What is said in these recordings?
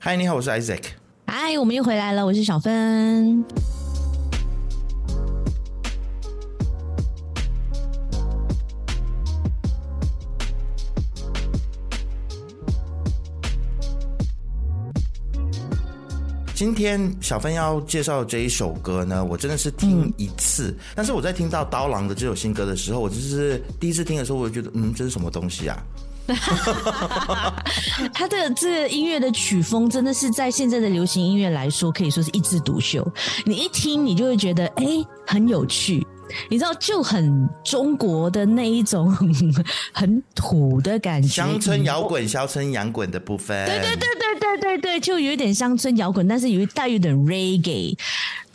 嗨，你好，我是 Isaac。嗨，我们又回来了，我是小芬。今天小芬要介绍这一首歌呢，我真的是听一次，嗯、但是我在听到刀郎的这首新歌的时候，我就是第一次听的时候，我就觉得，嗯，这是什么东西啊？他的这个音乐的曲风真的是在现在的流行音乐来说，可以说是一枝独秀。你一听，你就会觉得，哎，很有趣。你知道，就很中国的那一种 很土的感觉，乡村摇滚、乡村洋滚的部分。对对对对对对对，就有一点乡村摇滚，但是有一带有点 reggae。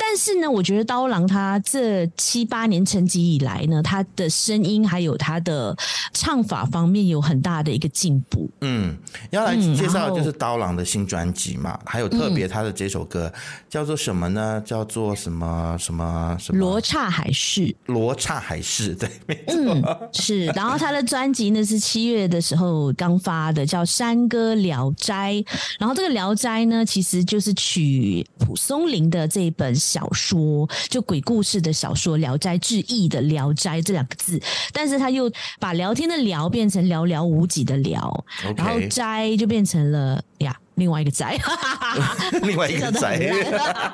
但是呢，我觉得刀郎他这七八年成绩以来呢，他的声音还有他的唱法方面有很大的一个进步。嗯，要来介绍就是刀郎的新专辑嘛，还有特别他的这首歌、嗯、叫做什么呢？叫做什么什么什么？罗刹海市。罗刹海市，对，没错、嗯，是。然后他的专辑呢是七月的时候刚发的，叫《山歌聊斋》。然后这个《聊斋》呢，其实就是取蒲松龄的这一本。小说就鬼故事的小说《聊斋志异》的“聊斋”这两个字，但是他又把聊天的“聊”变成寥寥无几的“聊 Okay. ”，然后“斋”就变成了呀，另外一个“斋”，另外一个“斋”。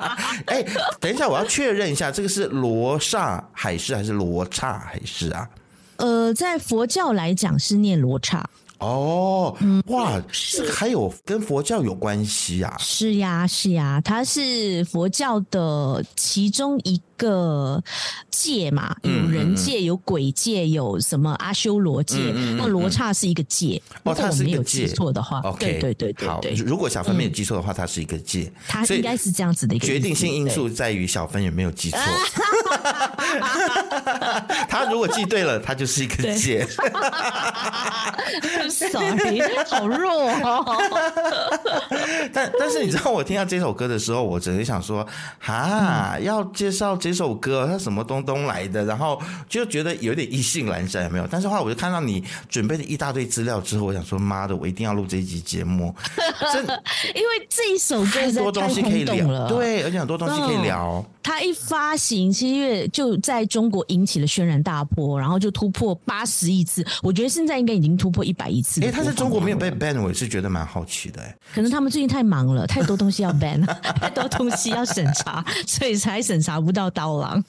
哎，等一下，我要确认一下，这个是罗刹海市还是罗刹海市啊？呃，在佛教来讲是念罗刹。哦，哇，这个还有跟佛教有关系啊？是呀，是呀，它是佛教的其中一个界嘛，有人界，有鬼界，有什么阿修罗界？那罗刹是一个界，哦，它是一个界，错的话，对对对对，好，如果小芬没有记错的话，它是一个界，它应该是这样子的一个决定性因素在于小芬有没有记错。他如果记对了，他就是一个界。Sorry，好弱哦。但但是你知道，我听到这首歌的时候，我只是想说，哈，要介绍这首歌，它什么东东来的？然后就觉得有点意兴阑珊，有没有？但是后来我就看到你准备了一大堆资料之后，我想说，妈的，我一定要录这一集节目。真，因为这一首歌太多东西可以聊，对，而且很多东西可以聊。它一发行七月就在中国引起了轩然大波，然后就突破八十亿次。我觉得现在应该已经突破一百亿次。哎，他在中国没有被 ban，我也是觉得蛮好奇的。哎，可能他们最近太忙了，太多东西要 ban，太多东西要审查，所以才审查不到刀郎。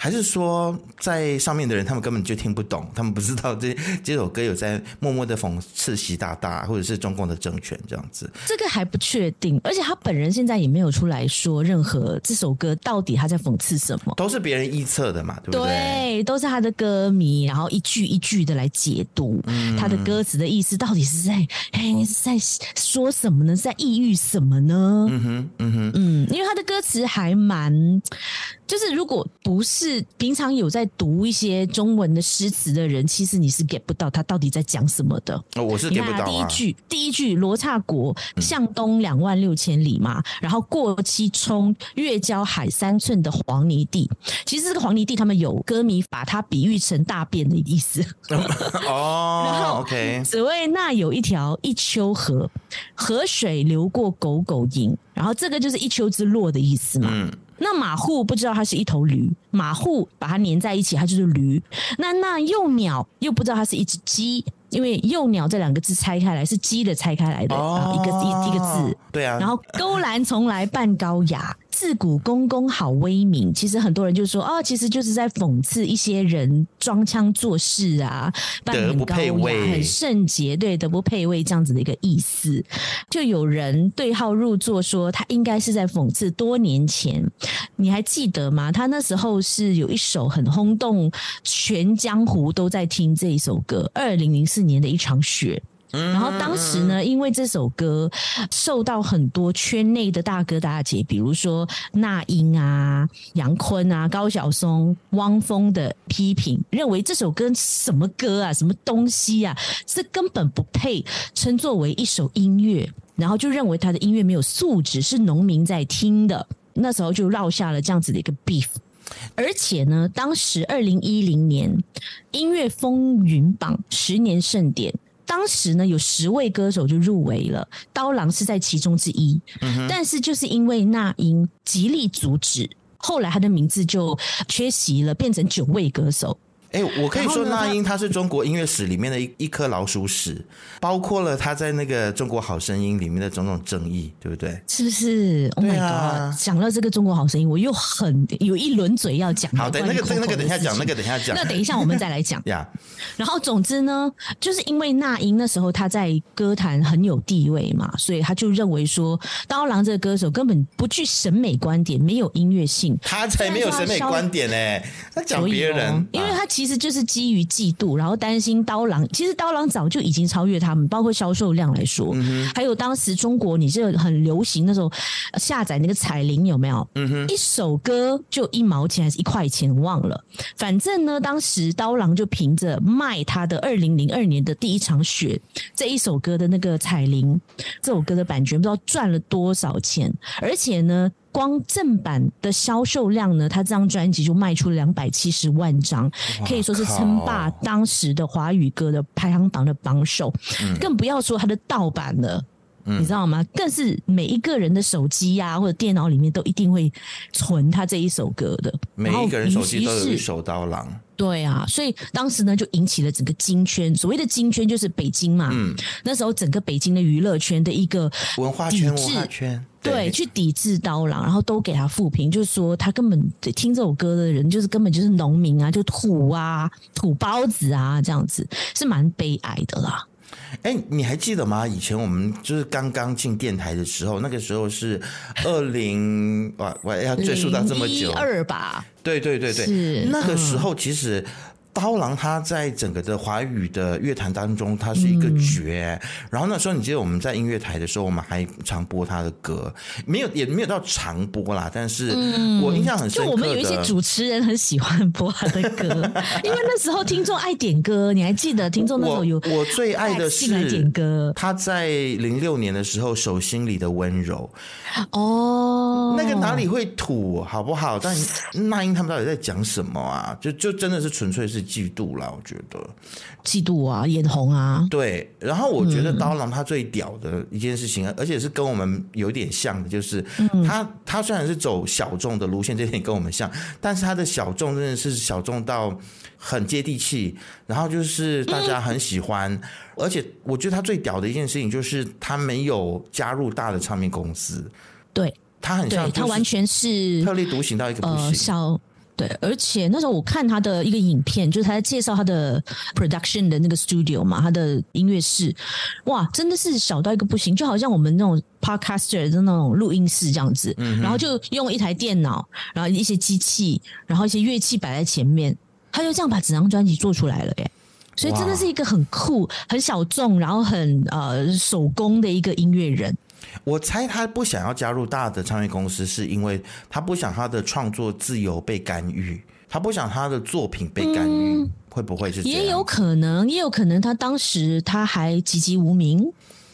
还是说，在上面的人他们根本就听不懂，他们不知道这这首歌有在默默的讽刺习大大或者是中共的政权这样子。这个还不确定，而且他本人现在也没有出来说任何这首歌。到底他在讽刺什么？都是别人臆测的嘛，对不对？对，都是他的歌迷，然后一句一句的来解读他的歌词的意思，到底是在哎是在说什么呢？是在抑郁什么呢？嗯哼，嗯哼，嗯，因为他的歌词还蛮，就是如果不是平常有在读一些中文的诗词的人，其实你是 get 不到他到底在讲什么的。哦，我是 get 不到啊。第一句，第一句，罗刹国向东两万六千里嘛，然后过七冲，越交海。三寸的黄泥地，其实这个黄泥地，他们有歌迷把它比喻成大便的意思。哦，然后 OK，只为那有一条一丘河，河水流过狗狗营，然后这个就是一丘之貉的意思嘛。嗯，那马户不知道它是一头驴，马户把它粘在一起，它就是驴。那那幼鸟又不知道它是一只鸡，因为幼鸟这两个字拆开来是鸡的拆开来的，哦、一个一一个字。对啊，然后勾栏从来半高雅。自古公公好威名，其实很多人就说哦，其实就是在讽刺一些人装腔作势啊，扮很高雅、很圣洁，对，德不配位这样子的一个意思。就有人对号入座说，他应该是在讽刺多年前，你还记得吗？他那时候是有一首很轰动全江湖都在听这一首歌，二零零四年的一场雪。然后当时呢，因为这首歌受到很多圈内的大哥大姐，比如说那英啊、杨坤啊、高晓松、汪峰的批评，认为这首歌什么歌啊、什么东西啊，这根本不配称作为一首音乐，然后就认为他的音乐没有素质，是农民在听的。那时候就落下了这样子的一个 beef。而且呢，当时二零一零年音乐风云榜十年盛典。当时呢，有十位歌手就入围了，刀郎是在其中之一。嗯、但是就是因为那英极力阻止，后来他的名字就缺席了，变成九位歌手。哎、欸，我可以说那英她是中国音乐史里面的一一颗老鼠屎，包括了她在那个《中国好声音》里面的种种争议，对不对？是不是？Oh my god！讲、啊、到这个《中国好声音》，我又很有一轮嘴要讲。好的，那个那个等一下讲，那个等一下讲。那等一下我们再来讲。呀。然后总之呢，就是因为那英那时候她在歌坛很有地位嘛，所以他就认为说，刀郎这个歌手根本不具审美观点，没有音乐性。他才没有审美观点呢、欸，他讲别人，哦、因为他。其实就是基于嫉妒，然后担心刀郎。其实刀郎早就已经超越他们，包括销售量来说，嗯、还有当时中国你这很流行那时候下载那个彩铃有没有？嗯哼，一首歌就一毛钱还是一块钱忘了。反正呢，当时刀郎就凭着卖他的二零零二年的第一场雪这一首歌的那个彩铃，这首歌的版权不知道赚了多少钱，而且呢。光正版的销售量呢，他这张专辑就卖出了两百七十万张，可以说是称霸当时的华语歌的排行榜的榜首。嗯、更不要说他的盗版了，嗯、你知道吗？更是每一个人的手机呀、啊、或者电脑里面都一定会存他这一首歌的。每一个人手机都有一首刀郎。对啊，所以当时呢就引起了整个金圈，所谓的金圈就是北京嘛。嗯，那时候整个北京的娱乐圈的一个文化圈，文化圈。对，去抵制刀郎，然后都给他负评，就是说他根本听这首歌的人，就是根本就是农民啊，就土啊，土包子啊，这样子是蛮悲哀的啦。哎，你还记得吗？以前我们就是刚刚进电台的时候，那个时候是二零，哇，我要追溯到这么久，二吧？对对对对，是那个时候其实。刀郎他在整个的华语的乐坛当中，他是一个绝。嗯、然后那时候，你记得我们在音乐台的时候，我们还常播他的歌，没有也没有到常播啦。但是我印象很深刻的，就我们有一些主持人很喜欢播他的歌，因为那时候听众爱点歌，你还记得？听众那时候有我，我最爱的是点歌。他在零六年的时候，《手心里的温柔》哦，那个哪里会土，好不好？但 那英他们到底在讲什么啊？就就真的是纯粹是。嫉妒啦，我觉得嫉妒啊，眼红啊，对。然后我觉得刀郎他最屌的一件事情，嗯、而且是跟我们有点像的，就是他、嗯、他虽然是走小众的路线，这点跟我们像，但是他的小众真的是小众到很接地气，然后就是大家很喜欢。嗯、而且我觉得他最屌的一件事情，就是他没有加入大的唱片公司，对他很像，他完全是特立独行到一个不行。呃小对，而且那时候我看他的一个影片，就是他在介绍他的 production 的那个 studio 嘛，他的音乐室，哇，真的是小到一个不行，就好像我们那种 podcaster 的那种录音室这样子，嗯、然后就用一台电脑，然后一些机器，然后一些乐器摆在前面，他就这样把整张专辑做出来了耶，所以真的是一个很酷、很小众，然后很呃手工的一个音乐人。我猜他不想要加入大的唱片公司，是因为他不想他的创作自由被干预，他不想他的作品被干预，嗯、会不会是这样？也有可能，也有可能他当时他还籍籍无名，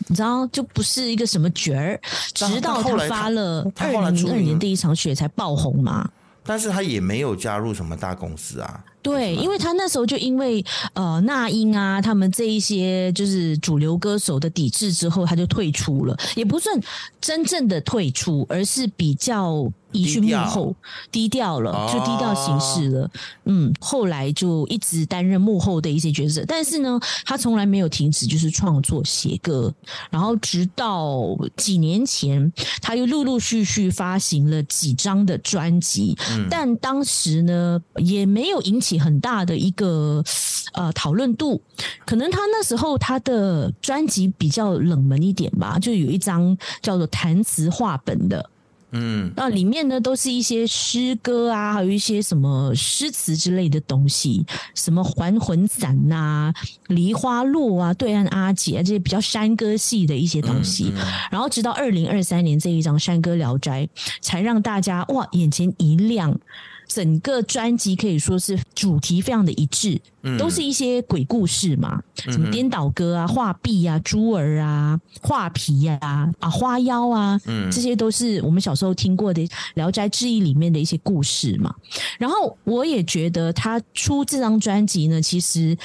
你知道，就不是一个什么角儿，直到他发了二零零二年第一场雪才爆红嘛。但是他也没有加入什么大公司啊。对，因为他那时候就因为呃那英啊，他们这一些就是主流歌手的抵制之后，他就退出了，也不算真正的退出，而是比较。移去幕后，低调了，就低调行事了。哦、嗯，后来就一直担任幕后的一些角色，但是呢，他从来没有停止就是创作写歌。然后直到几年前，他又陆陆续续发行了几张的专辑，嗯、但当时呢，也没有引起很大的一个呃讨论度。可能他那时候他的专辑比较冷门一点吧，就有一张叫做弹词话本的。嗯，那里面呢都是一些诗歌啊，还有一些什么诗词之类的东西，什么还魂伞呐、梨花落啊、对岸阿姐啊，这些比较山歌系的一些东西。嗯嗯、然后直到二零二三年这一张《山歌聊斋》，才让大家哇眼前一亮。整个专辑可以说是主题非常的一致，嗯、都是一些鬼故事嘛，什么颠倒歌啊、画壁啊、猪儿啊、画皮呀、啊、啊花妖啊，嗯，这些都是我们小时候听过的《聊斋志异》里面的一些故事嘛。然后我也觉得他出这张专辑呢，其实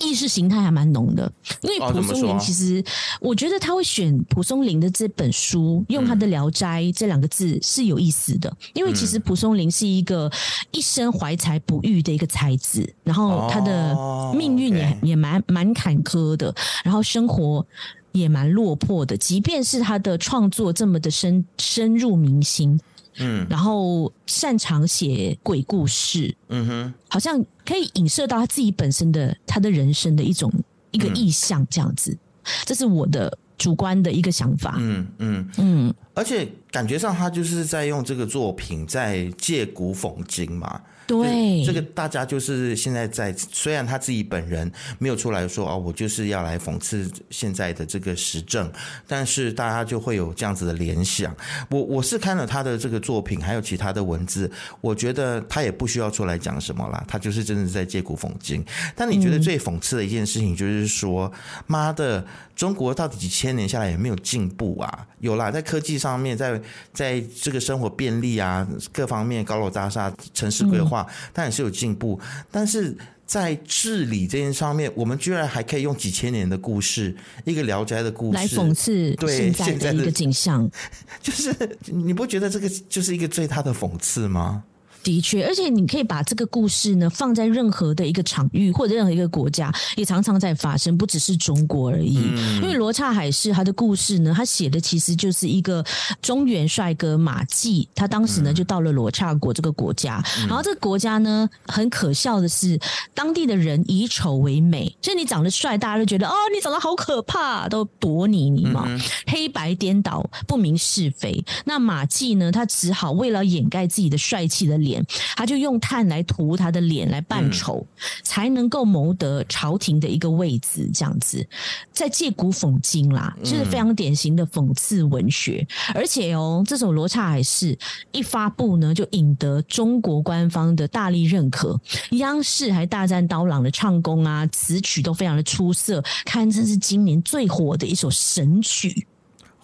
意识形态还蛮浓的，因为蒲松龄其实，我觉得他会选蒲松龄的这本书，用他的《聊斋》这两个字是有意思的，因为其实蒲松龄是一个一生怀才不遇的一个才子，然后他的命运也也蛮蛮坎坷的，然后生活也蛮落魄的，即便是他的创作这么的深深入民心。嗯，然后擅长写鬼故事，嗯哼，好像可以影射到他自己本身的他的人生的一种一个意象，这样子，嗯，这是我的主观的一个想法。嗯嗯。嗯，而且感觉上他就是在用这个作品在借古讽今嘛。对，这个大家就是现在在，虽然他自己本人没有出来说哦，我就是要来讽刺现在的这个时政，但是大家就会有这样子的联想。我我是看了他的这个作品，还有其他的文字，我觉得他也不需要出来讲什么啦，他就是真的在借古讽今。但你觉得最讽刺的一件事情就是说，妈的，中国到底几千年下来有没有进步啊？有啦，在科技上面，在在这个生活便利啊，各方面高楼大厦、城市规划。但也是有进步，但是在治理这件上面，我们居然还可以用几千年的故事，一个《聊斋》的故事来讽刺对现在的一个景象，就是你不觉得这个就是一个最大的讽刺吗？的确，而且你可以把这个故事呢放在任何的一个场域或者任何一个国家，也常常在发生，不只是中国而已。嗯、因为罗刹海市他的故事呢，他写的其实就是一个中原帅哥马季，他当时呢就到了罗刹国这个国家，嗯、然后这个国家呢很可笑的是，当地的人以丑为美，所以你长得帅，大家都觉得哦，你长得好可怕，都躲你你嘛，嗯、黑白颠倒，不明是非。那马季呢，他只好为了掩盖自己的帅气的脸。他就用炭来涂他的脸来扮丑，嗯、才能够谋得朝廷的一个位置，这样子，在借古讽今啦，就是非常典型的讽刺文学。嗯、而且哦，这首《罗刹海市》一发布呢，就引得中国官方的大力认可，央视还大赞刀郎的唱功啊，词曲都非常的出色，堪称是今年最火的一首神曲。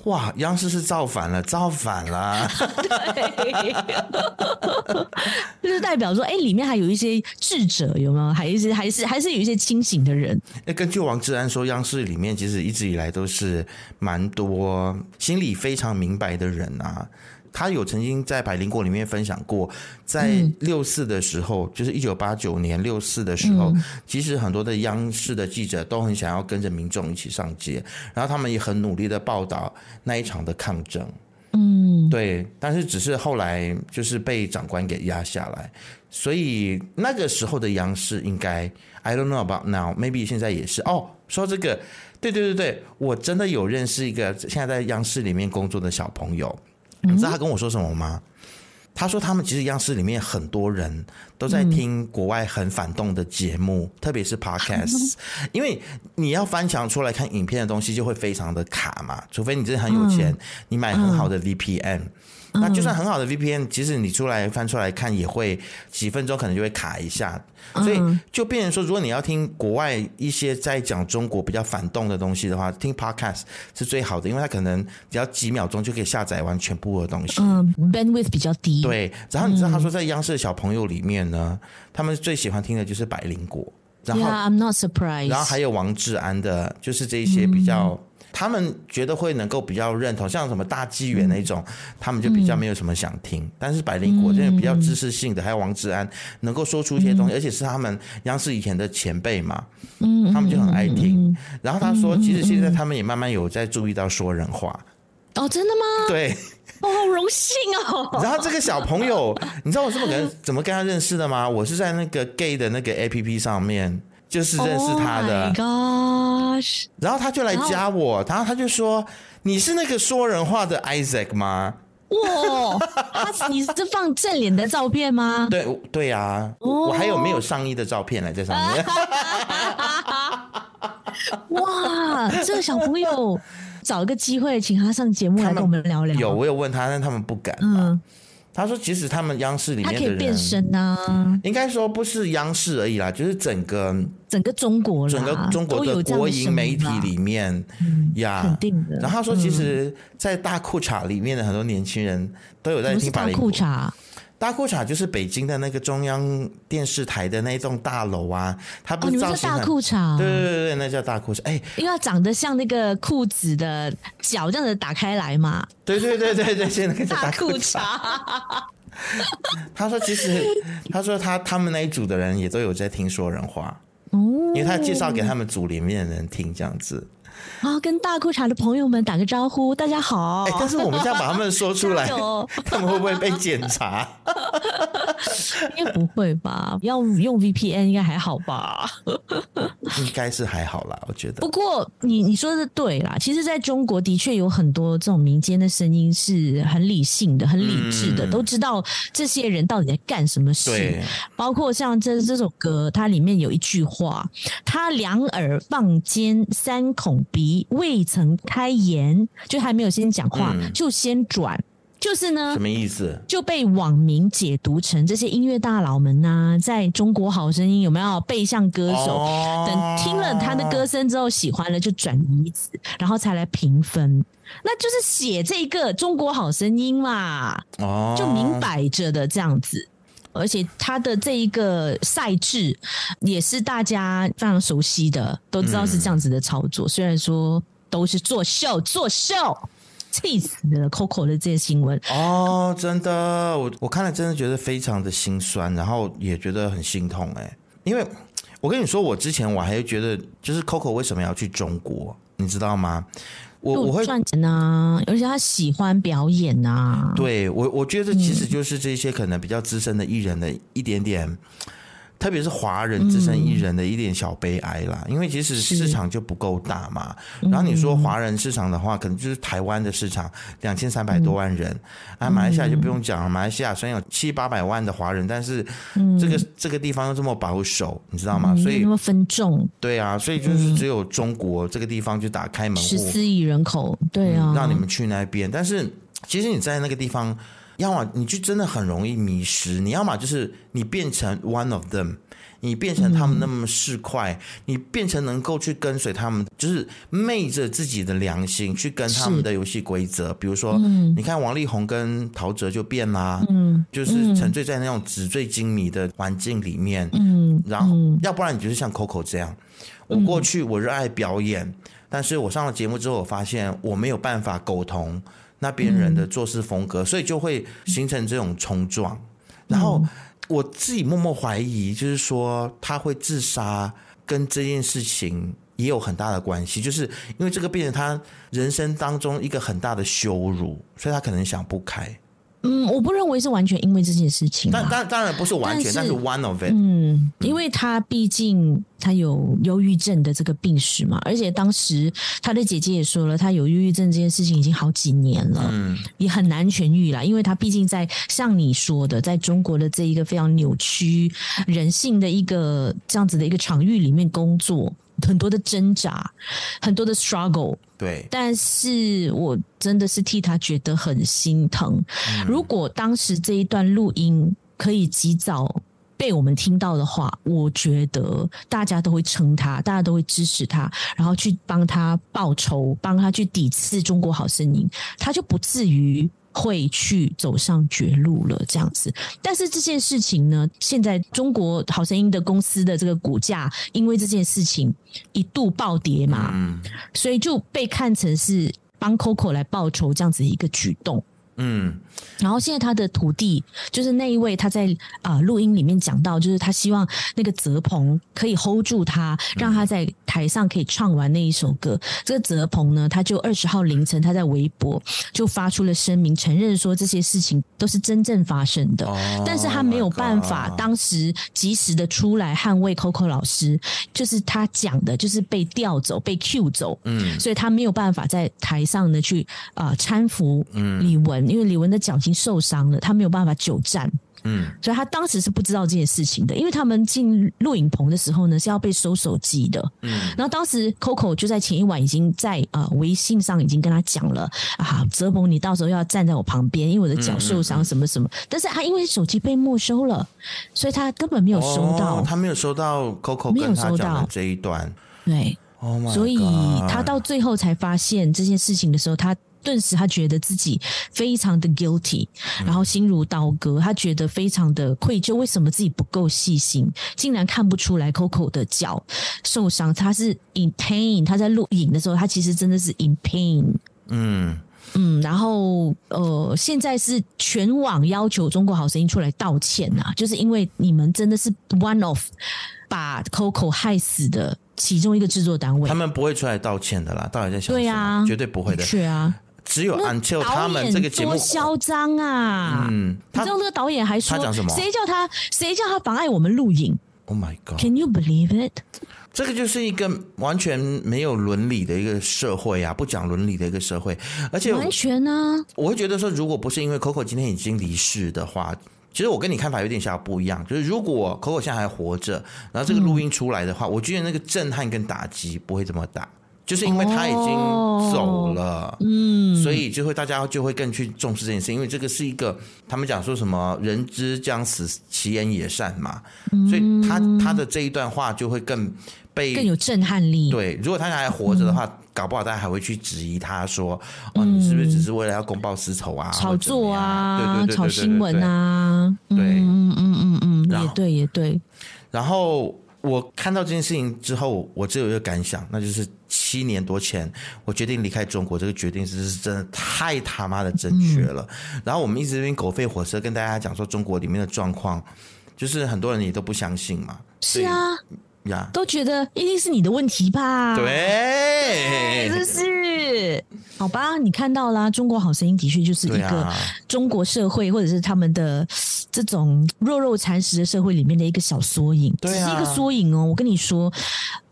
哇！央视是造反了，造反了！对，就是代表说，哎、欸，里面还有一些智者，有没有？还是还是还是有一些清醒的人？那根据王志安说，央视里面其实一直以来都是蛮多心里非常明白的人啊。他有曾经在《百灵果》里面分享过，在六四的时候，嗯、就是一九八九年六四的时候，嗯、其实很多的央视的记者都很想要跟着民众一起上街，然后他们也很努力的报道那一场的抗争。嗯，对，但是只是后来就是被长官给压下来，所以那个时候的央视应该，I don't know about now，maybe 现在也是。哦，说这个，对对对对，我真的有认识一个现在在央视里面工作的小朋友。你知道他跟我说什么吗？他说他们其实央视里面很多人都在听国外很反动的节目，特别是 Podcast，因为你要翻墙出来看影片的东西就会非常的卡嘛，除非你真的很有钱，你买很好的 VPN。那就算很好的 VPN，其实你出来翻出来看也会几分钟可能就会卡一下，所以就变成说，如果你要听国外一些在讲中国比较反动的东西的话，听 Podcast 是最好的，因为它可能只要几秒钟就可以下载完全部的东西。嗯，bandwidth 比较低。对，然后你知道他说在央视的小朋友里面呢，他们最喜欢听的就是百灵果，然后 Yeah, I'm not surprised。然后还有王志安的，就是这一些比较。他们觉得会能够比较认同，像什么大纪元那种，嗯、他们就比较没有什么想听。嗯、但是百灵果这种比较知识性的，嗯、还有王志安能够说出一些东西，嗯、而且是他们央视以前的前辈嘛，嗯，他们就很爱听。嗯、然后他说，其实现在他们也慢慢有在注意到说人话。哦，真的吗？对，哦，好荣幸哦。然后这个小朋友，你知道我是怎么跟怎么跟他认识的吗？我是在那个 gay 的那个 APP 上面。就是认识他的，oh、然后他就来加我，然后他就说：“你是那个说人话的 Isaac 吗？”哇，他你是放正脸的照片吗？对对啊，oh、我还有没有上衣的照片来在上面。哇，这个小朋友找一个机会请他上节目来跟我们聊聊。有，我有问他，但他们不敢。嗯。他说：“其实他们央视里面的人，他可以变身啊。应该说不是央视而已啦，就是整个整个中国，整个中国的国营媒体里面，呀，肯定的。然后他说，其实，在大裤衩里面的很多年轻人都有在听。大裤衩，大裤衩就是北京的那个中央电视台的那一栋大楼啊，它不是造型、哦、大裤衩？对对对，那叫大裤衩。哎，因为它长得像那个裤子的脚这样子打开来嘛。对对对对对，现在那个叫大裤衩。他说：“其实，他说他他们那一组的人也都有在听说人话，哦，因为他介绍给他们组里面的人听这样子。”啊、哦，跟大裤衩的朋友们打个招呼，大家好。哎、欸，但是我们这样把他们说出来，他们会不会被检查？应该不会吧？要用 VPN 应该还好吧？应该是还好啦，我觉得。不过你你说的对啦，其实在中国的确有很多这种民间的声音是很理性的、很理智的，嗯、都知道这些人到底在干什么事。对，包括像这这首歌，它里面有一句话：“他两耳放尖，三孔鼻，未曾开言，就还没有先讲话，嗯、就先转。”就是呢，什么意思？就被网民解读成这些音乐大佬们呐，在中国好声音有没有背向歌手？等听了他的歌声之后喜欢了，就转移子，然后才来评分。那就是写这个中国好声音嘛，哦，就明摆着的这样子。而且他的这一个赛制也是大家非常熟悉的，都知道是这样子的操作。虽然说都是作秀，作秀。气死了！Coco 的这些新闻哦，真的，我我看了真的觉得非常的心酸，然后也觉得很心痛哎，因为我跟你说，我之前我还觉得，就是 Coco 为什么要去中国，你知道吗？我我会赚钱啊，而且他喜欢表演啊。对我，我觉得其实就是这些可能比较资深的艺人的一点点。特别是华人自身一人的一点小悲哀啦，嗯、因为其实市场就不够大嘛。然后你说华人市场的话，可能就是台湾的市场两千三百多万人，啊、嗯，马来西亚就不用讲了，马来西亚虽然有七八百万的华人，但是这个、嗯、这个地方又这么保守，你知道吗？所以那么分众，对啊，所以就是只有中国这个地方就打开门户，十四亿人口，对啊、嗯，让你们去那边。但是其实你在那个地方。要么你就真的很容易迷失，你要么就是你变成 one of them，你变成他们那么市侩，嗯、你变成能够去跟随他们，就是昧着自己的良心去跟他们的游戏规则。比如说，嗯、你看王力宏跟陶喆就变啦，嗯，就是沉醉在那种纸醉金迷的环境里面，嗯，然后要不然你就是像 Coco 这样，我过去我热爱表演，但是我上了节目之后，我发现我没有办法沟通。那边人的做事风格，嗯、所以就会形成这种冲撞。然后我自己默默怀疑，就是说他会自杀，跟这件事情也有很大的关系。就是因为这个变成他人生当中一个很大的羞辱，所以他可能想不开。嗯，我不认为是完全因为这件事情。但当当然不是完全，但是，但是 one of it。嗯，因为他毕竟他有忧郁症的这个病史嘛，而且当时他的姐姐也说了，他有忧郁症这件事情已经好几年了，嗯，也很难痊愈了。因为他毕竟在像你说的，在中国的这一个非常扭曲人性的一个这样子的一个场域里面工作。很多的挣扎，很多的 struggle，对，但是我真的是替他觉得很心疼。嗯、如果当时这一段录音可以及早被我们听到的话，我觉得大家都会撑他，大家都会支持他，然后去帮他报仇，帮他去抵制中国好声音，他就不至于。会去走上绝路了，这样子。但是这件事情呢，现在中国好声音的公司的这个股价，因为这件事情一度暴跌嘛，嗯，所以就被看成是帮 Coco 来报仇这样子一个举动。嗯，然后现在他的徒弟就是那一位，他在啊录音里面讲到，就是他希望那个泽鹏可以 hold 住他，让他在台上可以唱完那一首歌。这个泽鹏呢，他就二十号凌晨他在微博就发出了声明，承认说这些事情都是真正发生的，但是他没有办法当时及时的出来捍卫 Coco 老师，就是他讲的，就是被调走、被 Q 走，嗯，所以他没有办法在台上呢去啊搀扶李玟。因为李玟的脚已经受伤了，他没有办法久站，嗯，所以他当时是不知道这件事情的。因为他们进录影棚的时候呢，是要被收手机的，嗯，然后当时 Coco 就在前一晚已经在啊、呃、微信上已经跟他讲了啊，泽鹏，你到时候要站在我旁边，因为我的脚受伤，什么什么。嗯嗯嗯，但是他因为手机被没收了，所以他根本没有收到，哦、他没有收到 Coco 跟他讲的这一段，对，Oh 所以他到最后才发现这件事情的时候，他。顿时他觉得自己非常的 guilty，然后心如刀割，他觉得非常的愧疚，为什么自己不够细心，竟然看不出来 Coco 的脚受伤，他是 in pain，他在录影的时候，他其实真的是 in pain，嗯。嗯，然后呃，现在是全网要求中国好声音出来道歉呐、啊，就是因为你们真的是 one of 把 Coco 害死的其中一个制作单位，他们不会出来道歉的啦，到底在想什么？对啊，绝对不会的，是啊。只有 until 他们这个节目多嚣张啊！嗯，你知道那个导演还说，他讲什么？谁叫他谁叫他妨碍我们录影？Oh my god！Can you believe it？这个就是一个完全没有伦理的一个社会啊，不讲伦理的一个社会，而且完全呢，我会觉得说，如果不是因为 Coco 今天已经离世的话，其实我跟你看法有点小不一样。就是如果 Coco 现在还活着，然后这个录音出来的话，嗯、我觉得那个震撼跟打击不会这么大。就是因为他已经走了，哦、嗯，所以就会大家就会更去重视这件事，因为这个是一个他们讲说什么“人之将死，其言也善”嘛，嗯、所以他他的这一段话就会更被更有震撼力。对，如果他还活着的话，嗯、搞不好大家还会去质疑他说：“哦，你是不是只是为了要公报私仇啊？炒作啊？对对对，炒新闻啊？”对，嗯嗯嗯嗯，也对也对。然后。我看到这件事情之后，我只有一个感想，那就是七年多前我决定离开中国，这个决定是真的太他妈的正确了。嗯、然后我们一直边狗吠火车跟大家讲说中国里面的状况，就是很多人也都不相信嘛。是啊。呀，都觉得一定是你的问题吧？对，这是好吧？你看到啦，中国好声音的确就是一个中国社会或者是他们的这种弱肉残食的社会里面的一个小缩影，对啊，是一个缩影哦。我跟你说，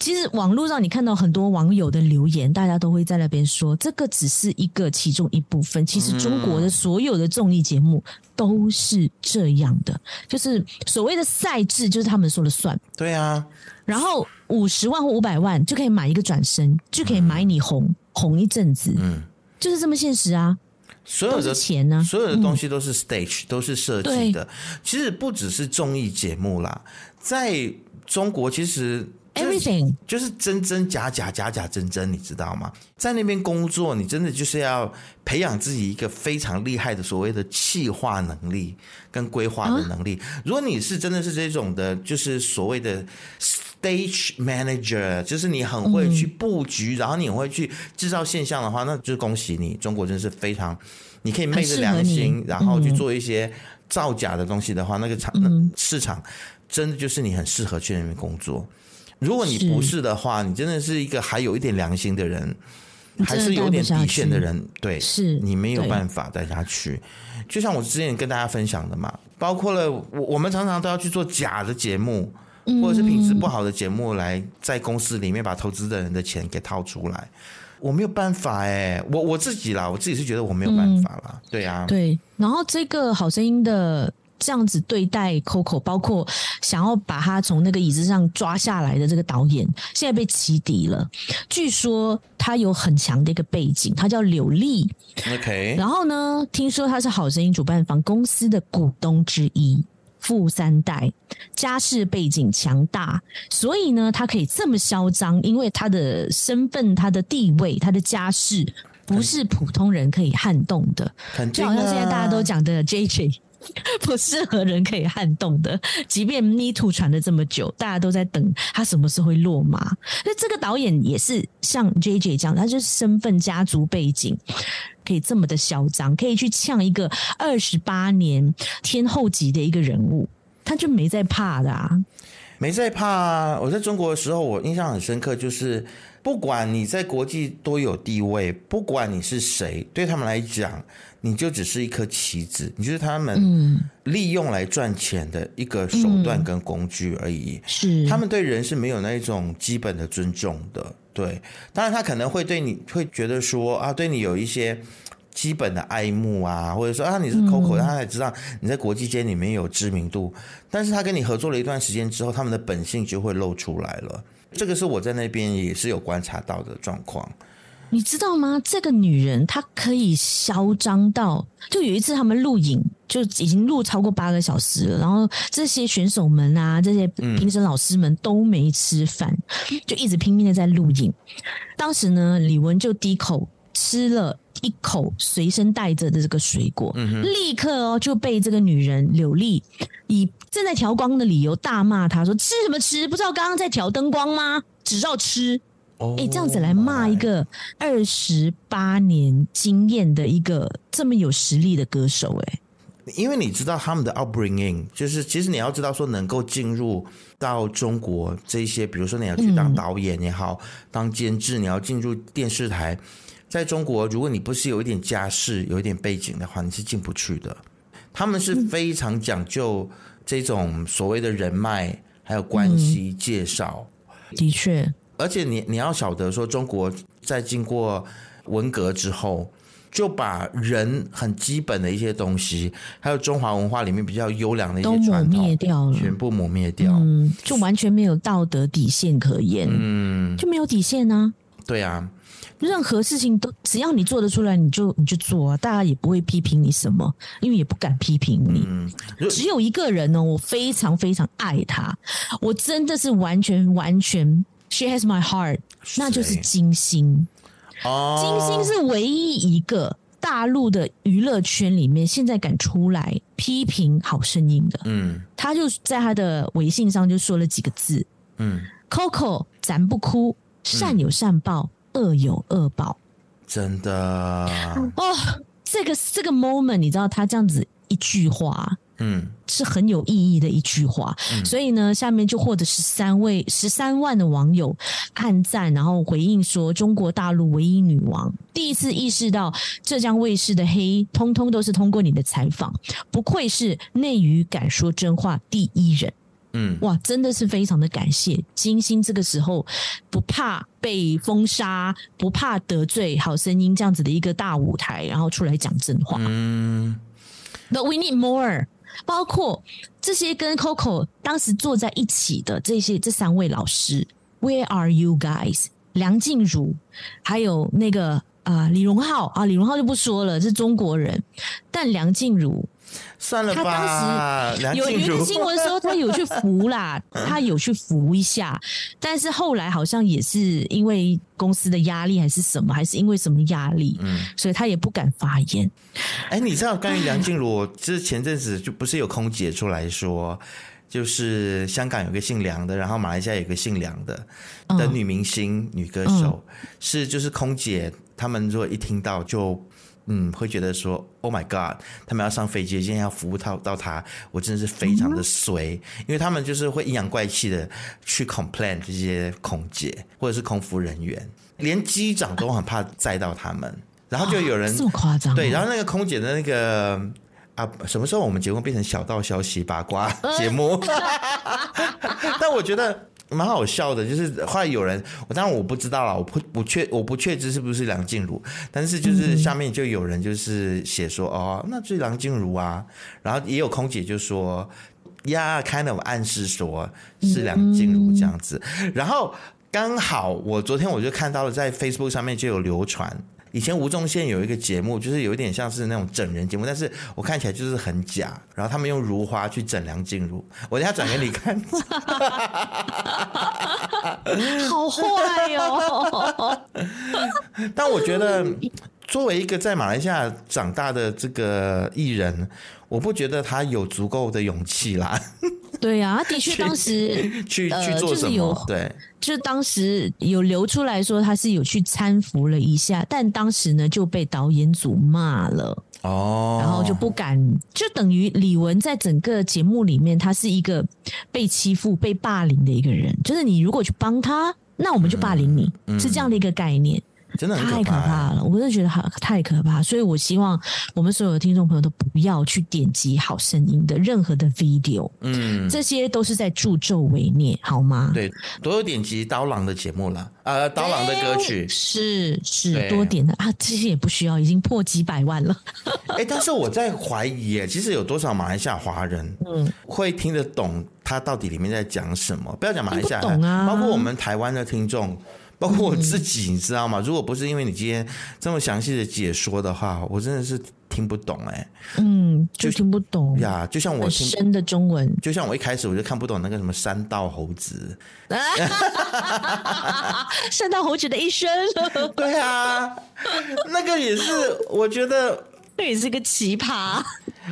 其实网络上你看到很多网友的留言，大家都会在那边说，这个只是一个其中一部分。其实中国的所有的综艺节目都是这样的，就是所谓的赛制，就是他们说了算。对啊。然后五十万或五百万就可以买一个转身，就可以买你红、嗯、红一阵子，嗯，就是这么现实啊。所有的钱呢，所有的东西都是 stage，、嗯、都是设计的。其实不只是综艺节目啦，在中国其实。Everything 就是真真假假，假假真真，你知道吗？在那边工作，你真的就是要培养自己一个非常厉害的所谓的企划能力跟规划的能力。啊、如果你是真的是这种的，就是所谓的 stage manager，就是你很会去布局，嗯、然后你会去制造现象的话，那就是恭喜你，中国真的是非常，你可以昧着良心，然后去做一些造假的东西的话，那个场、嗯、市场真的就是你很适合去那边工作。如果你不是的话，你真的是一个还有一点良心的人，还是有点底线的人，对，是你没有办法带下去。就像我之前跟大家分享的嘛，包括了我，我们常常都要去做假的节目，嗯、或者是品质不好的节目，来在公司里面把投资的人的钱给掏出来。我没有办法哎、欸，我我自己啦，我自己是觉得我没有办法啦。嗯、对啊，对。然后这个好声音的。这样子对待 Coco，包括想要把他从那个椅子上抓下来的这个导演，现在被起底了。据说他有很强的一个背景，他叫柳丽。OK，然后呢，听说他是好声音主办方公司的股东之一，富三代，家世背景强大，所以呢，他可以这么嚣张，因为他的身份、他的地位、他的家世，不是普通人可以撼动的。就好像现在大家都讲的 JJ。不适合人可以撼动的，即便 Me Too 传了这么久，大家都在等他什么时候会落马。那这个导演也是像 JJ 这样，他就是身份、家族背景可以这么的嚣张，可以去呛一个二十八年天后级的一个人物，他就没在怕的啊，没在怕。我在中国的时候，我印象很深刻，就是不管你在国际多有地位，不管你是谁，对他们来讲。你就只是一颗棋子，你就是他们利用来赚钱的一个手段跟工具而已。是，他们对人是没有那一种基本的尊重的。对，当然他可能会对你会觉得说啊，对你有一些基本的爱慕啊，或者说啊你是 Coco，他才知道你在国际间里面有知名度。但是他跟你合作了一段时间之后，他们的本性就会露出来了。这个是我在那边也是有观察到的状况。你知道吗？这个女人她可以嚣张到，就有一次他们录影就已经录超过八个小时了，然后这些选手们啊，这些评审老师们都没吃饭，就一直拼命的在录影。当时呢，李玟就低口吃了一口随身带着的这个水果，嗯、立刻哦就被这个女人柳丽以正在调光的理由大骂她说：“吃什么吃？不知道刚刚在调灯光吗？只知道吃。”哦，哎，这样子来骂一个二十八年经验的一个这么有实力的歌手，哎。因为你知道他们的 upbringing，就是其实你要知道说能够进入到中国这些，比如说你要去当导演也好，嗯、当监制，你要进入电视台，在中国，如果你不是有一点家世、有一点背景的话，你是进不去的。他们是非常讲究这种所谓的人脉还有关系介绍，嗯、的确，而且你你要晓得说，中国在经过文革之后。就把人很基本的一些东西，还有中华文化里面比较优良的一些传统，都抹灭掉了，全部抹灭掉，嗯，就完全没有道德底线可言，嗯，就没有底线呢、啊。对啊，任何事情都只要你做得出来，你就你就做啊，大家也不会批评你什么，因为也不敢批评你。嗯，只有一个人呢，我非常非常爱他，我真的是完全完全，She has my heart，那就是金星。哦金星是唯一一个大陆的娱乐圈里面现在敢出来批评好声音的。嗯，他就在他的微信上就说了几个字。嗯，Coco，咱不哭，善有善报，恶、嗯、有恶报。真的哦，这个这个 moment，你知道他这样子一句话。嗯，是很有意义的一句话，嗯、所以呢，下面就获得十三位十三万的网友按赞，然后回应说：“中国大陆唯一女王，第一次意识到浙江卫视的黑，通通都是通过你的采访，不愧是内娱敢说真话第一人。”嗯，哇，真的是非常的感谢金星，这个时候不怕被封杀，不怕得罪好声音这样子的一个大舞台，然后出来讲真话。嗯，But we need more。包括这些跟 Coco 当时坐在一起的这些这三位老师，Where are you guys？梁静茹，还有那个啊、呃、李荣浩啊，李荣浩就不说了，是中国人，但梁静茹。算了吧。他当时有一个新闻说他有去扶啦，他有去扶一下，但是后来好像也是因为公司的压力还是什么，还是因为什么压力，嗯，所以他也不敢发言。哎，你知道关于梁静茹，就是前阵子就不是有空姐出来说，就是香港有个姓梁的，然后马来西亚有个姓梁的的女明星、女歌手，是就是空姐，他们如果一听到就。嗯，会觉得说，Oh my God，他们要上飞机，今天要服务到到他，我真的是非常的衰，因为他们就是会阴阳怪气的去 complain 这些空姐或者是空服人员，连机长都很怕载到他们，然后就有人这么夸张，对，然后那个空姐的那个啊，什么时候我们节目变成小道消息八卦 节目？但我觉得。蛮好笑的，就是后来有人，我当然我不知道了，我不不确我不确知是不是梁静茹，但是就是下面就有人就是写说、哦，那就是梁静茹啊，然后也有空姐就说呀，kind of 暗示说是梁静茹这样子，然后刚好我昨天我就看到了在 Facebook 上面就有流传。以前吴宗宪有一个节目，就是有一点像是那种整人节目，但是我看起来就是很假。然后他们用如花去整梁静茹，我等下转给你看。好坏哟！但我觉得，作为一个在马来西亚长大的这个艺人，我不觉得他有足够的勇气啦。对呀、啊，的确当时 去去做什么？呃就是、有对，就当时有流出来说他是有去搀扶了一下，但当时呢就被导演组骂了。哦，然后就不敢，就等于李玟在整个节目里面，他是一个被欺负、被霸凌的一个人，就是你如果去帮他，那我们就霸凌你，嗯、是这样的一个概念。真的太可怕了，我真的觉得好太可怕，所以我希望我们所有的听众朋友都不要去点击好声音的任何的 video，嗯，这些都是在助纣为虐，好吗？对，多有点击刀郎的节目了，呃，刀郎的歌曲是是多点的啊，这些也不需要，已经破几百万了。哎、欸，但是我在怀疑，其实有多少马来西亚华人，嗯，会听得懂他到底里面在讲什么？不要讲马来西亚，懂啊，包括我们台湾的听众。包括我自己，你知道吗？如果不是因为你今天这么详细的解说的话，我真的是听不懂哎。嗯，就听不懂呀。就像我听深的中文，就像我一开始我就看不懂那个什么山道猴子，山道猴子的一生。对啊，那个也是，我觉得 那也是个奇葩。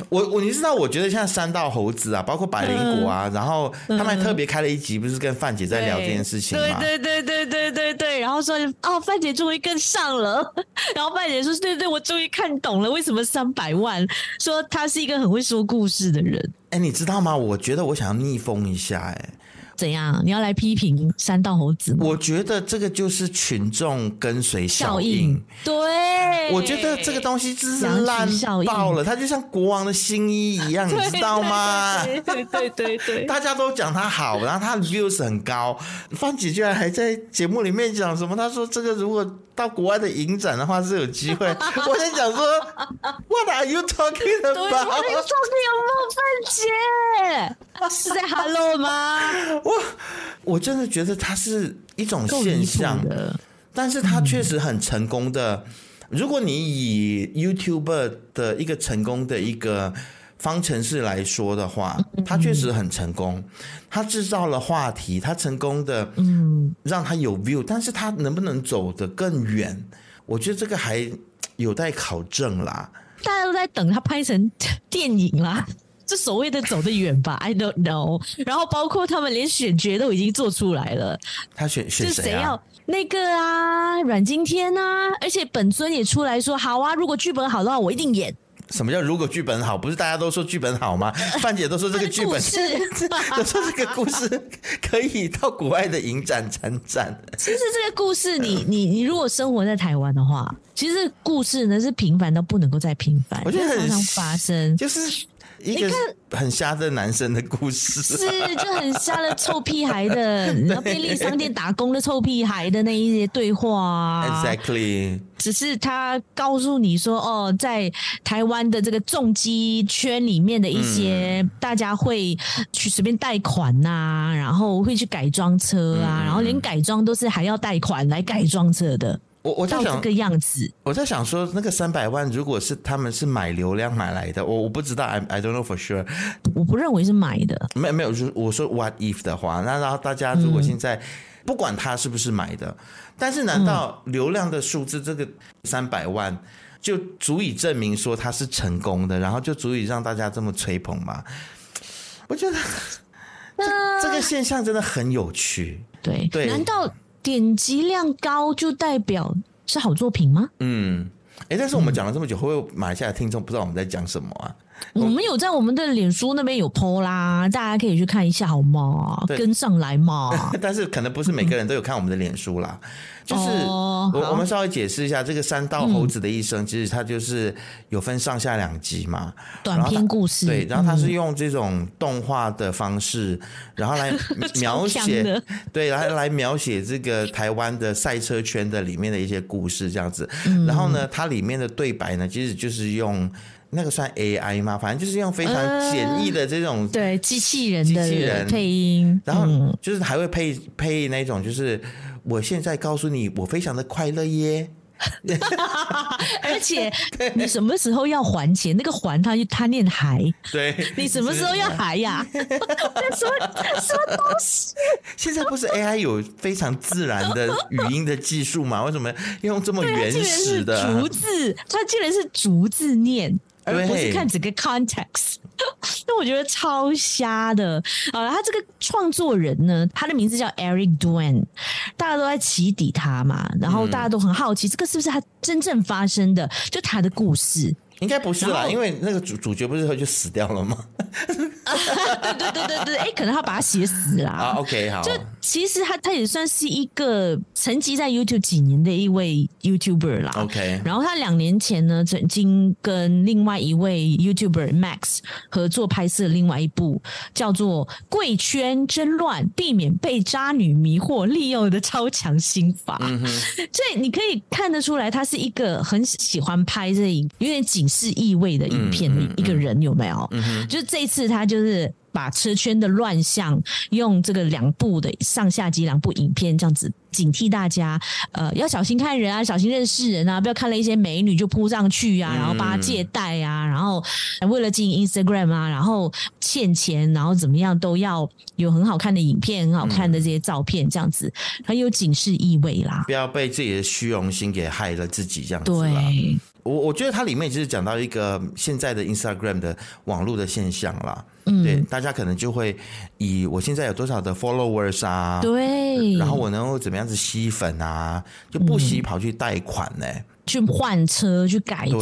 我我你知道，我觉得像三道猴子啊，包括百灵果啊，嗯、然后他们还特别开了一集，不是跟范姐在聊这件事情吗？对对对对对对对，然后说哦，范姐终于跟上了，然后范姐说对对对，我终于看懂了为什么三百万，说他是一个很会说故事的人。哎，你知道吗？我觉得我想要逆风一下，哎。怎样？你要来批评三道猴子吗？我觉得这个就是群众跟随效应。对，我觉得这个东西真是烂爆了。它就像国王的新衣一样，你知道吗？对对对对对，大家都讲他好，然后他的 views 很高。范姐居然还在节目里面讲什么？他说这个如果到国外的影展的话是有机会。我在讲说，What are you talking about？对，我在说你有没有范姐？是在 Hello 吗？我 我真的觉得它是一种现象，但是它确实很成功的。如果你以 YouTuber 的一个成功的一个方程式来说的话，它确实很成功。它制造了话题，它成功的，嗯，让它有 view，但是它能不能走得更远？我觉得这个还有待考证啦。大家都在等它拍成电影啦。这所谓的走得远吧，I don't know。然后包括他们连选角都已经做出来了，他选选谁啊？是谁要那个啊，阮经天啊，而且本尊也出来说好啊，如果剧本好的话，我一定演。什么叫如果剧本好？不是大家都说剧本好吗？范姐都说这个剧本是，都说这个故事可以到国外的影展参展。其实这个故事你，你你你如果生活在台湾的话，其实故事呢是平凡到不能够再平凡，我觉得很常常发生，就是。一个很瞎的男生的故事，是就很瞎的臭屁孩的，然后便利商店打工的臭屁孩的那一些对话啊，Exactly，只是他告诉你说，哦，在台湾的这个重机圈里面的一些，大家会去随便贷款呐、啊，然后会去改装车啊，然后连改装都是还要贷款来改装车的。我我在想这个样子，我在想说，那个三百万如果是他们是买流量买来的，我我不知道，I I don't know for sure。我不认为是买的，没有没有，就我说 what if 的话，那然后大家如果现在不管他是不是买的，但是难道流量的数字这个三百万就足以证明说他是成功的，然后就足以让大家这么吹捧吗？我觉得 这这个现象真的很有趣。对对，难道？点击量高就代表是好作品吗？嗯，哎、但是我们讲了这么久，会不会马来西亚听众不知道我们在讲什么啊？我们有在我们的脸书那边有 po 啦，大家可以去看一下好吗？跟上来嘛。但是可能不是每个人都有看我们的脸书啦。嗯、就是我、哦、我们稍微解释一下，这个三道猴子的一生，其实它就是有分上下两集嘛，短篇故事。对，然后它是用这种动画的方式，然后来描写，对，来来描写这个台湾的赛车圈的里面的一些故事这样子。嗯、然后呢，它里面的对白呢，其实就是用。那个算 AI 吗？反正就是用非常简易的这种、呃、对机器人的机器人配音，然后就是还会配配那种，就是我现在告诉你，我非常的快乐耶。而且你什么时候要还钱？那个还他他念还，对，你什么时候要还呀？什 么什么东西？现在不是 AI 有非常自然的语音的技术吗？为什么用这么原始的竹字？他竟然是竹字念。而不是看整个 context，那我觉得超瞎的。好了，他这个创作人呢，他的名字叫 Eric Duan，大家都在起底他嘛，然后大家都很好奇，这个是不是他真正发生的？就他的故事。应该不是啦，因为那个主主角不是后就死掉了吗？对对对对对，哎、欸，可能他把他写死啦。啊，OK，好。就其实他他也算是一个沉寂在 YouTube 几年的一位 YouTuber 啦。OK，然后他两年前呢，曾经跟另外一位 YouTuber Max 合作拍摄另外一部叫做《贵圈争乱：避免被渣女迷惑利用的超强心法》。所以你可以看得出来，他是一个很喜欢拍这有点紧。是意味的影片的一个人有没有？就是这一次他就是把车圈的乱象用这个两部的上下集两部影片这样子警惕大家，呃，要小心看人啊，小心认识人啊，不要看了一些美女就扑上去啊，然后帮他借贷啊，然后为了经营 Instagram 啊，然后欠钱，然后怎么样都要有很好看的影片、很好看的这些照片，这样子很有警示意味啦。不要被自己的虚荣心给害了自己，这样子。对。我我觉得它里面就是讲到一个现在的 Instagram 的网络的现象啦，嗯，对，大家可能就会以我现在有多少的 followers 啊，对，然后我能够怎么样子吸粉啊，就不惜跑去贷款呢、欸嗯，去换车，去改车，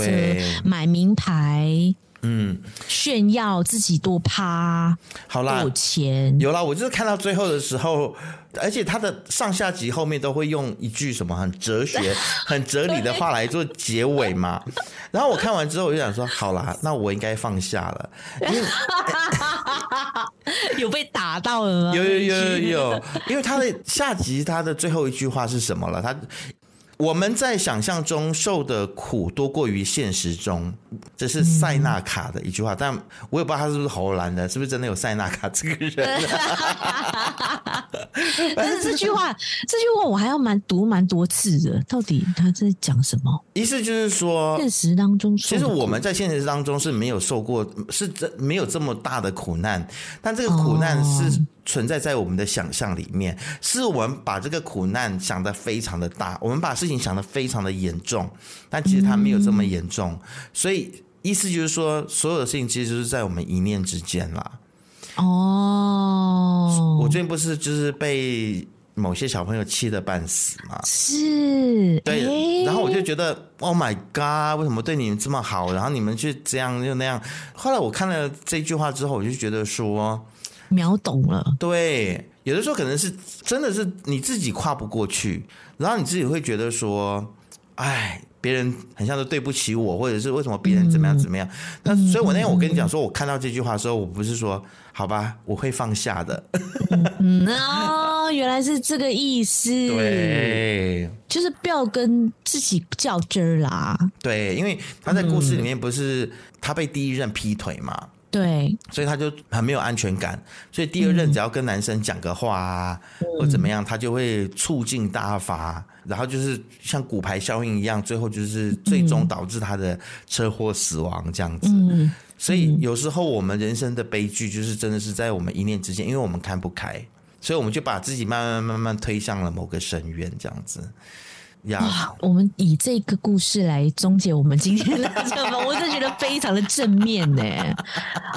买名牌。嗯，炫耀自己多趴，好啦，有钱。有啦。我就是看到最后的时候，而且他的上下集后面都会用一句什么很哲学、很哲理的话来做结尾嘛。然后我看完之后，我就想说，好啦，那我应该放下了。因为 有被打到了吗？有有有有有，因为他的下集他的最后一句话是什么了？他。我们在想象中受的苦多过于现实中，这是塞纳卡的一句话，但我也不知道他是不是荷兰的，是不是真的有塞纳卡这个人？但是这句话，这句话我还要蛮读蛮多次的，到底他在讲什么？意思就是说，现实当中，其实我们在现实当中是没有受过，是这没有这么大的苦难，但这个苦难是。存在在我们的想象里面，是我们把这个苦难想得非常的大，我们把事情想得非常的严重，但其实它没有这么严重，嗯、所以意思就是说，所有的事情其实就是在我们一念之间啦。哦，我最近不是就是被某些小朋友气得半死嘛？是，对，欸、然后我就觉得，Oh my God，为什么对你们这么好，然后你们就这样又那样？后来我看了这句话之后，我就觉得说。秒懂了，对，有的时候可能是真的是你自己跨不过去，然后你自己会觉得说，哎，别人很像是对不起我，或者是为什么别人怎么样怎么样？那、嗯、所以，我那天我跟你讲说，我看到这句话的时候，我不是说好吧，我会放下的。嗯哦，原来是这个意思。对，就是不要跟自己较真儿啦。对，因为他在故事里面不是他被第一任劈腿嘛。对，所以他就很没有安全感，所以第二任只要跟男生讲个话啊，嗯、或怎么样，他就会醋劲大发，然后就是像骨牌效应一样，最后就是最终导致他的车祸死亡这样子。嗯、所以有时候我们人生的悲剧就是真的是在我们一念之间，因为我们看不开，所以我们就把自己慢慢慢慢推向了某个深渊这样子。哇！我们以这个故事来终结我们今天的节目，我真的觉得非常的正面呢。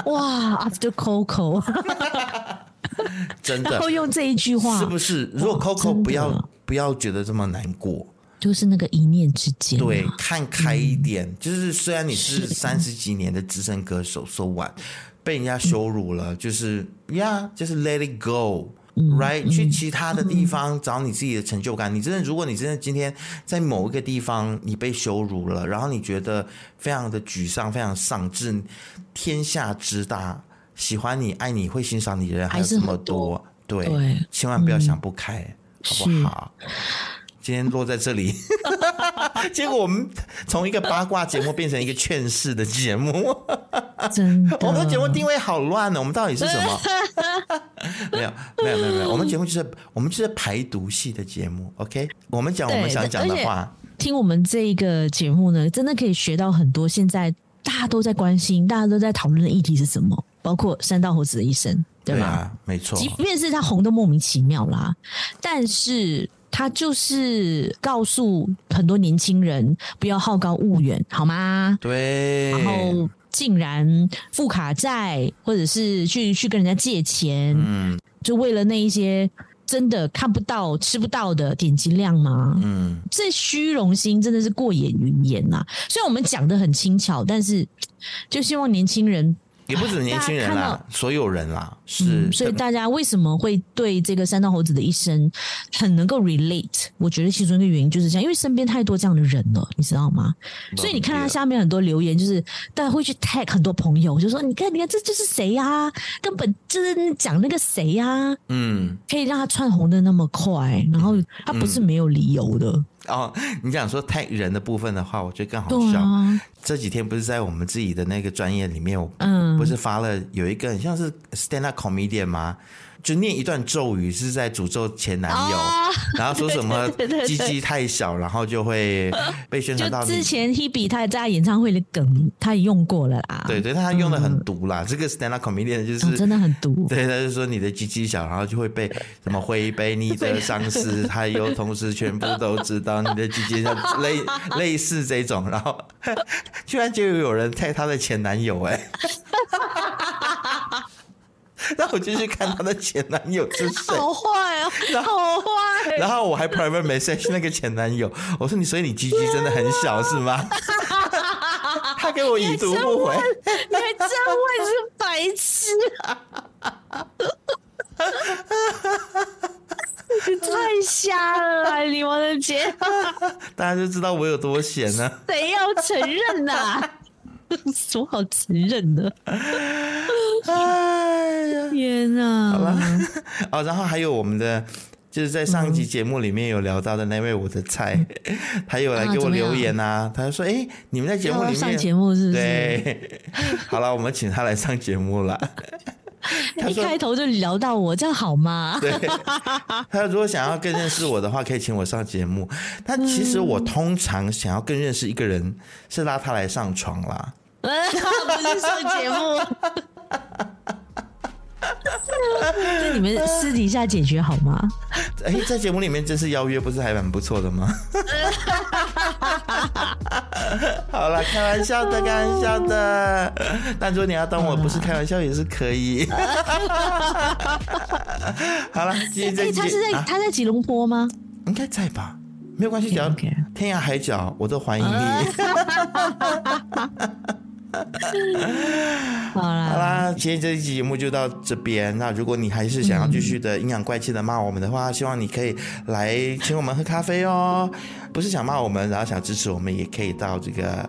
哇！After Coco，真的，然后用这一句话，是不是？如果 Coco 不要不要觉得这么难过，就是那个一念之间，对，看开一点。嗯、就是虽然你是三十几年的资深歌手，so what，被人家羞辱了，嗯、就是呀，就是 Let it go。Right，去其他的地方找你自己的成就感。你真的，如果你真的今天在某一个地方你被羞辱了，然后你觉得非常的沮丧、非常丧志，天下之大，喜欢你、爱你、会欣赏你的人还有这么多，对，对，千万不要想不开，嗯、好不好？今天落在这里，结果我们从一个八卦节目变成一个劝世的节目，真的，我们的节目定位好乱呢。我们到底是什么？没有，没有，没有，没有。我们节目就是我们就是排毒系的节目。OK，我们讲我们想讲的话。听我们这一个节目呢，真的可以学到很多。现在大家都在关心，大家都在讨论的议题是什么？包括三道猴子的一生，对吧？对啊，没错。即便是他红的莫名其妙啦，但是。他就是告诉很多年轻人不要好高骛远，好吗？对。然后竟然付卡债，或者是去去跟人家借钱，嗯，就为了那一些真的看不到、吃不到的点击量吗？嗯，这虚荣心真的是过眼云烟呐。虽然我们讲的很轻巧，但是就希望年轻人。也不止年轻人啦，所有人啦，是、嗯。所以大家为什么会对这个三道猴子的一生很能够 relate？我觉得其中一个原因就是这样，因为身边太多这样的人了，你知道吗？所以你看他下面很多留言，就是大家会去 tag 很多朋友，就说你看，你看，这就是谁呀？根本就是讲那个谁呀？嗯，可以让他窜红的那么快，然后他不是没有理由的。哦，你讲说太人的部分的话，我觉得更好笑。啊、这几天不是在我们自己的那个专业里面，我嗯，不是发了有一个很像是 stand up comedian 吗？就念一段咒语，是在诅咒前男友，哦、然后说什么 鸡鸡太小，然后就会被宣传到。之前 Hebe 他在演唱会的梗，他也用过了啦。对对，他用的很毒啦。嗯、这个 stand up comedian 就是、哦、真的很毒。对，他就说你的鸡鸡小，然后就会被什么会被你的上司，还有同事全部都知道你的鸡鸡小，类类似这种，然后居然就有人猜他的前男友哎、欸。然后我就去看她的前男友是谁，好坏啊，然后好坏。然后我还 private message 那个前男友，我说你所以你鸡鸡真的很小是吗？他给我已读不回，你还真会是白痴啊！你太瞎了，你我的姐，大家就知道我有多闲呢、啊。谁要承认呐、啊？说好承认的。哎呀，天啊！好了，哦，然后还有我们的，就是在上一集节目里面有聊到的那位我的菜，他有来给我留言啊，他就说：“哎，你们在节目里面上节目是不是？”对，好了，我们请他来上节目了。一开头就聊到我，这样好吗？对，他如果想要更认识我的话，可以请我上节目。但其实我通常想要更认识一个人，是拉他来上床啦。不是上节目。那你们私底下解决好吗？哎、欸，在节目里面正式邀约，不是还蛮不错的吗？好了，开玩笑的，开玩笑的。但如果你要当我不是开玩笑，也是可以。好了，今天、欸、他是在、啊、他在吉隆坡吗？应该在吧，没有关系，只要天涯海角，我都欢迎你。好啦，好啦，今天这一期节目就到这边。那如果你还是想要继续的阴阳怪气的骂我们的话，嗯、希望你可以来请我们喝咖啡哦。不是想骂我们，然后想支持我们，也可以到这个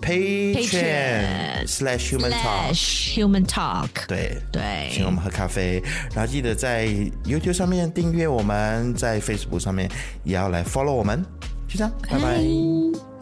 Patreon slash human talk human talk。对对，请我们喝咖啡，然后记得在 YouTube 上面订阅我们，在 Facebook 上面也要来 follow 我们。就这样，拜拜。